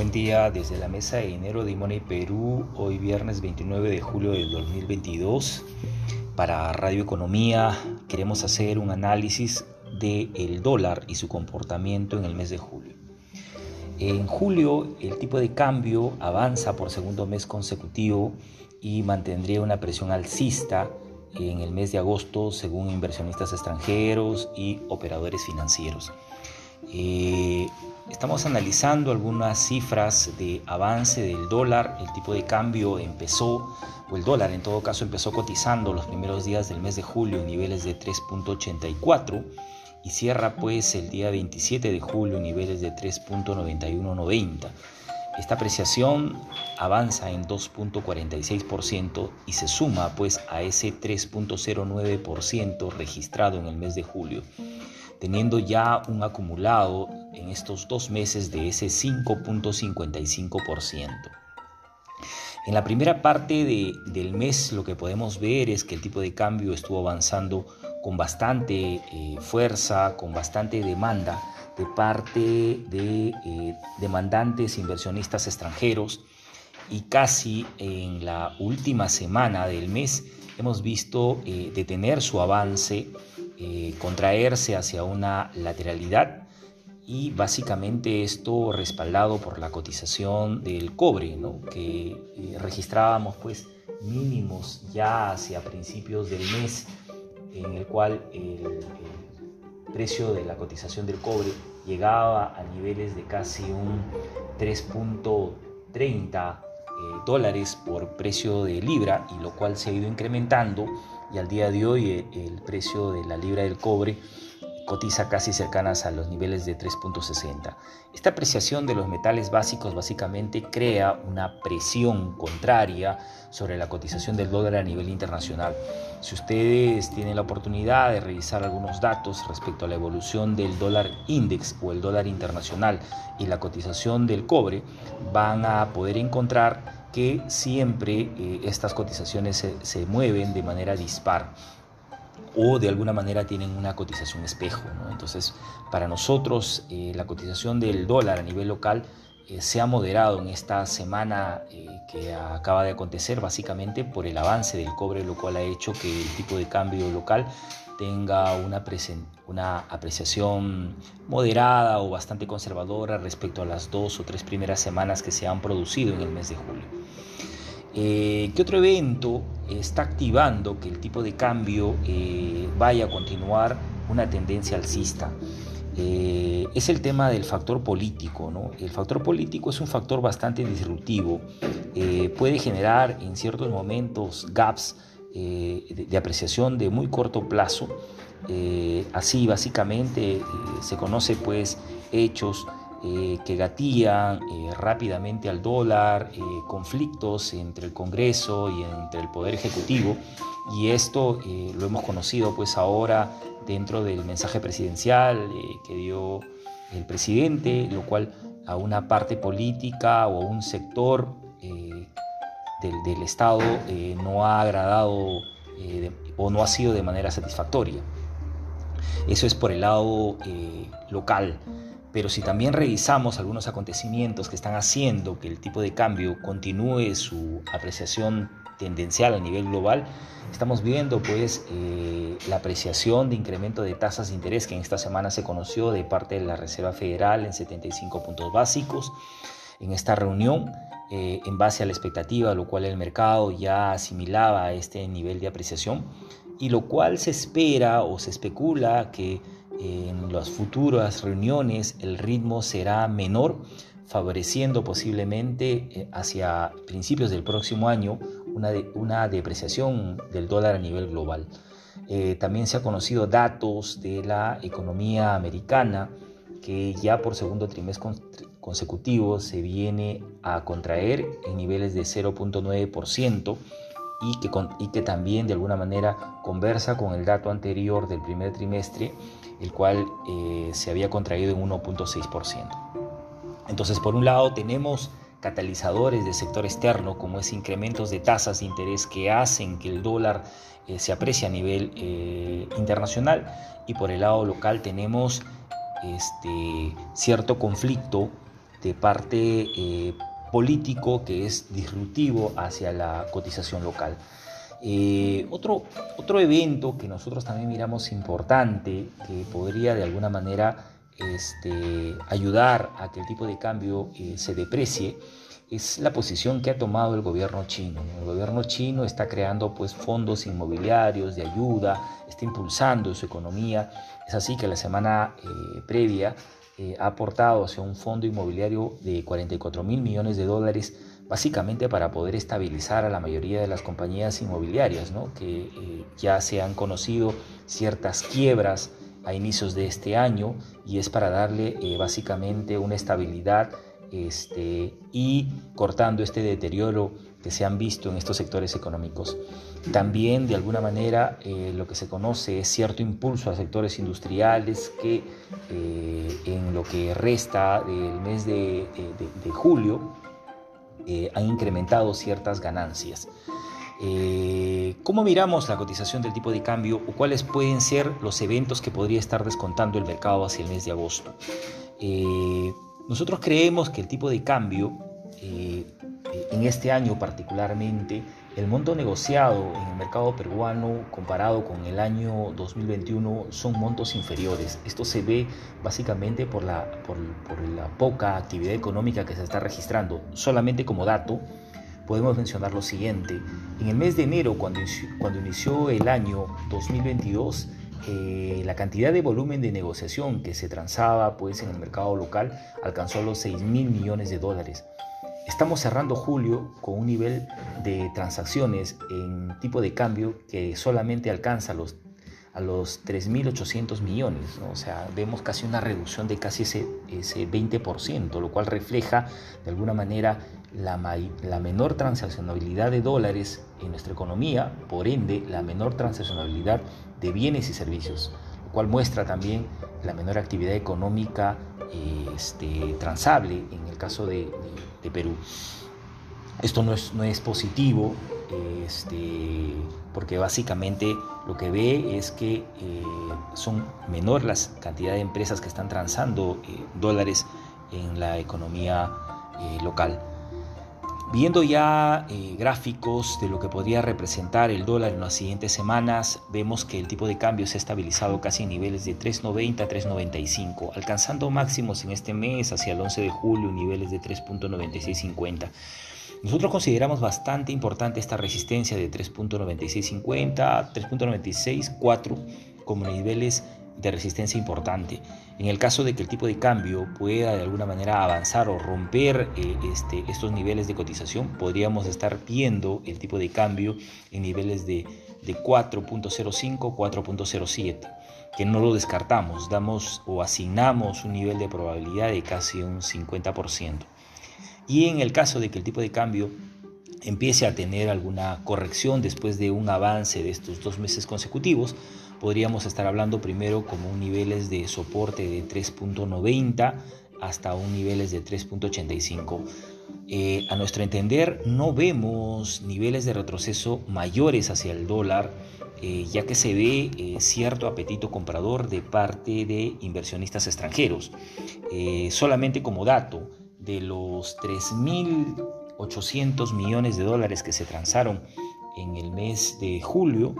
Buen día desde la mesa de dinero de Money Perú, hoy viernes 29 de julio del 2022. Para Radio Economía queremos hacer un análisis del dólar y su comportamiento en el mes de julio. En julio el tipo de cambio avanza por segundo mes consecutivo y mantendría una presión alcista en el mes de agosto según inversionistas extranjeros y operadores financieros. Eh, estamos analizando algunas cifras de avance del dólar. El tipo de cambio empezó, o el dólar en todo caso empezó cotizando los primeros días del mes de julio en niveles de 3.84 y cierra pues el día 27 de julio en niveles de 3.9190. Esta apreciación avanza en 2.46% y se suma pues a ese 3.09% registrado en el mes de julio teniendo ya un acumulado en estos dos meses de ese 5.55%. En la primera parte del mes lo que podemos ver es que el tipo de cambio estuvo avanzando con bastante eh, fuerza, con bastante demanda de parte de eh, demandantes inversionistas extranjeros y casi en la última semana del mes hemos visto eh, detener su avance eh, contraerse hacia una lateralidad y básicamente esto respaldado por la cotización del cobre, que eh, registrábamos pues mínimos ya hacia principios del mes en el cual el, precio de la cotización del cobre llegaba a niveles de casi un 3.30 eh, dólares por precio de libra y lo cual se ha ido incrementando y al día de hoy eh, el precio de la libra del cobre cotiza casi cercanas a los niveles de 3.60. Esta apreciación de los metales básicos básicamente crea una presión contraria sobre la cotización del dólar a nivel internacional. Si ustedes tienen la oportunidad de revisar algunos datos respecto a la evolución del dólar index o el dólar internacional y la cotización del cobre, van a poder encontrar que siempre eh, estas cotizaciones se, mueven de manera dispar o de alguna manera tienen una cotización espejo. Entonces, para nosotros eh, la cotización del dólar a nivel local eh, se ha moderado en esta semana que acaba de acontecer básicamente por el avance del cobre, lo cual ha hecho que el tipo de cambio local tenga una, una apreciación moderada o bastante conservadora respecto a las dos o tres primeras semanas que se han producido en el mes de julio. Eh, ¿Qué otro evento está activando que el tipo de cambio eh, vaya a continuar una tendencia alcista? Eh, es el tema del factor político. ¿no? El factor político es un factor bastante disruptivo. puede generar en ciertos momentos gaps eh, de, apreciación de muy corto plazo. Eh, así básicamente eh, se conoce pues hechos que gatillan rápidamente al dólar, conflictos entre el Congreso y entre el Poder Ejecutivo y esto lo hemos conocido pues ahora dentro del mensaje presidencial que dio el presidente, lo cual a una parte política o a un sector del, Estado eh, no ha agradado eh, o no ha sido de manera satisfactoria. Eso es por el lado eh, local. Pero si también revisamos algunos acontecimientos que están haciendo que el tipo de cambio continúe su apreciación tendencial a nivel global, estamos viendo pues la apreciación de incremento de tasas de interés que en esta semana se conoció de parte de la Reserva Federal en 75 puntos básicos. En esta reunión eh, en base a la expectativa, lo cual el mercado ya asimilaba este nivel de apreciación y lo cual se espera o se especula que en las futuras reuniones el ritmo será menor, favoreciendo posiblemente eh, hacia principios del próximo año una, una depreciación del dólar a nivel global. Eh, también se han conocido datos de la economía americana que ya por segundo trimestre consecutivo se viene a contraer en niveles de 0.9% y que, también de alguna manera conversa con el dato anterior del primer trimestre, el cual eh, se había contraído en 1.6%. Entonces, por un lado tenemos catalizadores del sector externo, como es incrementos de tasas de interés que hacen que el dólar eh, se aprecie a nivel eh, internacional, y por el lado local tenemos este, cierto conflicto de parte eh, político que es disruptivo hacia la cotización local. Eh, otro, otro evento que nosotros también miramos importante, que podría de alguna manera este, ayudar a que el tipo de cambio eh, se deprecie, es la posición que ha tomado el gobierno chino. El gobierno chino está creando pues, fondos inmobiliarios de ayuda, está impulsando su economía. Es así que la semana eh, previa ha aportado hacia un fondo inmobiliario de 44 mil millones de dólares básicamente para poder estabilizar a la mayoría de las compañías inmobiliarias, que eh, ya se han conocido ciertas quiebras a inicios de este año y es para darle eh, básicamente una estabilidad este, y cortando este deterioro que se han visto en estos sectores económicos. También, de alguna manera, eh, lo que se conoce es cierto impulso a sectores industriales que en lo que resta del mes de julio eh, han incrementado ciertas ganancias. Eh, ¿Cómo miramos la cotización del tipo de cambio o cuáles pueden ser los eventos que podría estar descontando el mercado hacia el mes de agosto? Eh, nosotros creemos que el tipo de cambio en este año particularmente el monto negociado en el mercado peruano comparado con el año 2021 son montos inferiores. Esto se ve básicamente por la, por, la poca actividad económica que se está registrando. Solamente como dato, podemos mencionar lo siguiente. En el mes de enero, cuando, cuando inició el año 2022, eh, la cantidad de volumen de negociación que se transaba pues, en el mercado local alcanzó los 6 mil millones de dólares. Estamos cerrando julio con un nivel de transacciones en tipo de cambio que solamente alcanza los, a los 3.800 millones. O sea, vemos casi una reducción de casi ese, ese 20%, lo cual refleja de alguna manera la, la menor transaccionabilidad de dólares en nuestra economía, por ende la menor transaccionabilidad de bienes y servicios, lo cual muestra también la menor actividad económica este, transable en el caso de Perú. Esto no es, no es positivo, este, porque básicamente lo que ve es que eh, son menor las cantidad de empresas que están transando eh, dólares en la economía eh, local. Viendo ya gráficos de lo que podría representar el dólar en las siguientes semanas, vemos que el tipo de cambio se ha estabilizado casi en niveles de 3.90 a 3.95, alcanzando máximos en este mes hacia el 11 de julio niveles de 3.9650. Nosotros consideramos bastante importante esta resistencia de 3.9650, 3.964 como niveles de resistencia importante. En el caso de que el tipo de cambio pueda de alguna manera avanzar o romper eh, este, estos niveles de cotización, podríamos estar viendo el tipo de cambio en niveles de, de 4.05, 4.07, que no lo descartamos, damos o asignamos un nivel de probabilidad de casi un 50%. Y en el caso de que el tipo de cambio empiece a tener alguna corrección después de un avance de estos dos meses consecutivos, podríamos estar hablando primero como niveles de soporte de 3.90 hasta un niveles de 3.85. Eh, a nuestro entender no vemos niveles de retroceso mayores hacia el dólar, eh, ya que se ve eh, cierto apetito comprador de parte de inversionistas extranjeros. solamente como dato, de los 3.800 millones de dólares que se transaron en el mes de julio,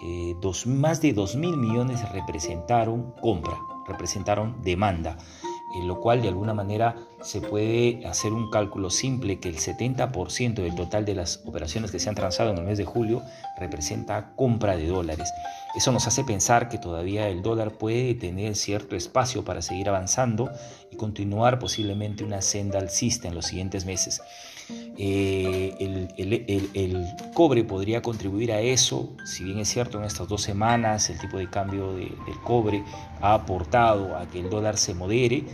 eh, más de 2 mil millones representaron compra, representaron demanda, en lo cual de alguna manera se puede hacer un cálculo simple que el 70% del total de las operaciones que se han transado en el mes de julio representa compra de dólares. Eso nos hace pensar que todavía el dólar puede tener cierto espacio para seguir avanzando y continuar posiblemente una senda alcista en los siguientes meses. Eh, el, cobre podría contribuir a eso, si bien es cierto en estas dos semanas el tipo de cambio del cobre ha aportado a que el dólar se modere,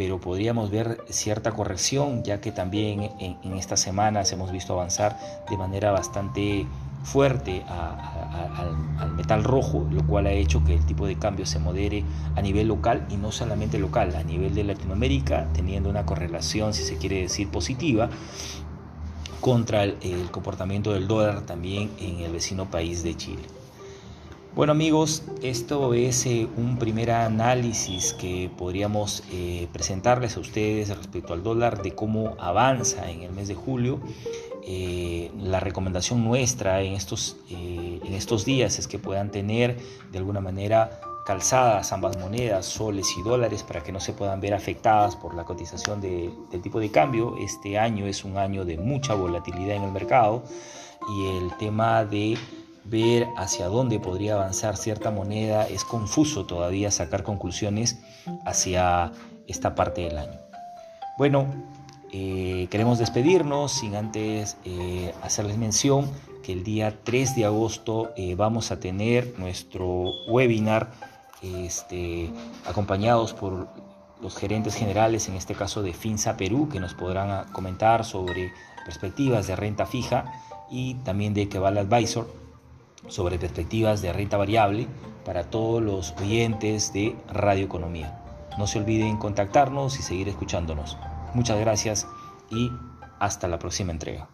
pero podríamos ver cierta corrección ya que también en, en estas semanas hemos visto avanzar de manera bastante fuerte al, metal rojo, lo cual ha hecho que el tipo de cambio se modere a nivel local y no solamente local, a nivel de Latinoamérica, teniendo una correlación, si se quiere decir, positiva contra el, comportamiento del dólar también en el vecino país de Chile. Bueno amigos, esto es eh, un primer análisis que podríamos eh, presentarles a ustedes respecto al dólar de cómo avanza en el mes de julio. Eh, la recomendación nuestra en estos, en estos días es que puedan tener de alguna manera calzadas ambas monedas, soles y dólares, para que no se puedan ver afectadas por la cotización del tipo de cambio. Este año es un año de mucha volatilidad en el mercado y el tema de ver hacia dónde podría avanzar cierta moneda, es confuso todavía sacar conclusiones hacia esta parte del año. Bueno, eh, queremos despedirnos sin antes eh, hacerles mención que el día 3 de agosto eh, vamos a tener nuestro webinar este, acompañados por los gerentes generales, en este caso de FINSA Perú, que nos podrán comentar sobre perspectivas de renta fija y también de Keval Advisor sobre perspectivas de renta variable para todos los oyentes de Radio Economía. No se olviden contactarnos y seguir escuchándonos. Muchas gracias y hasta la próxima entrega.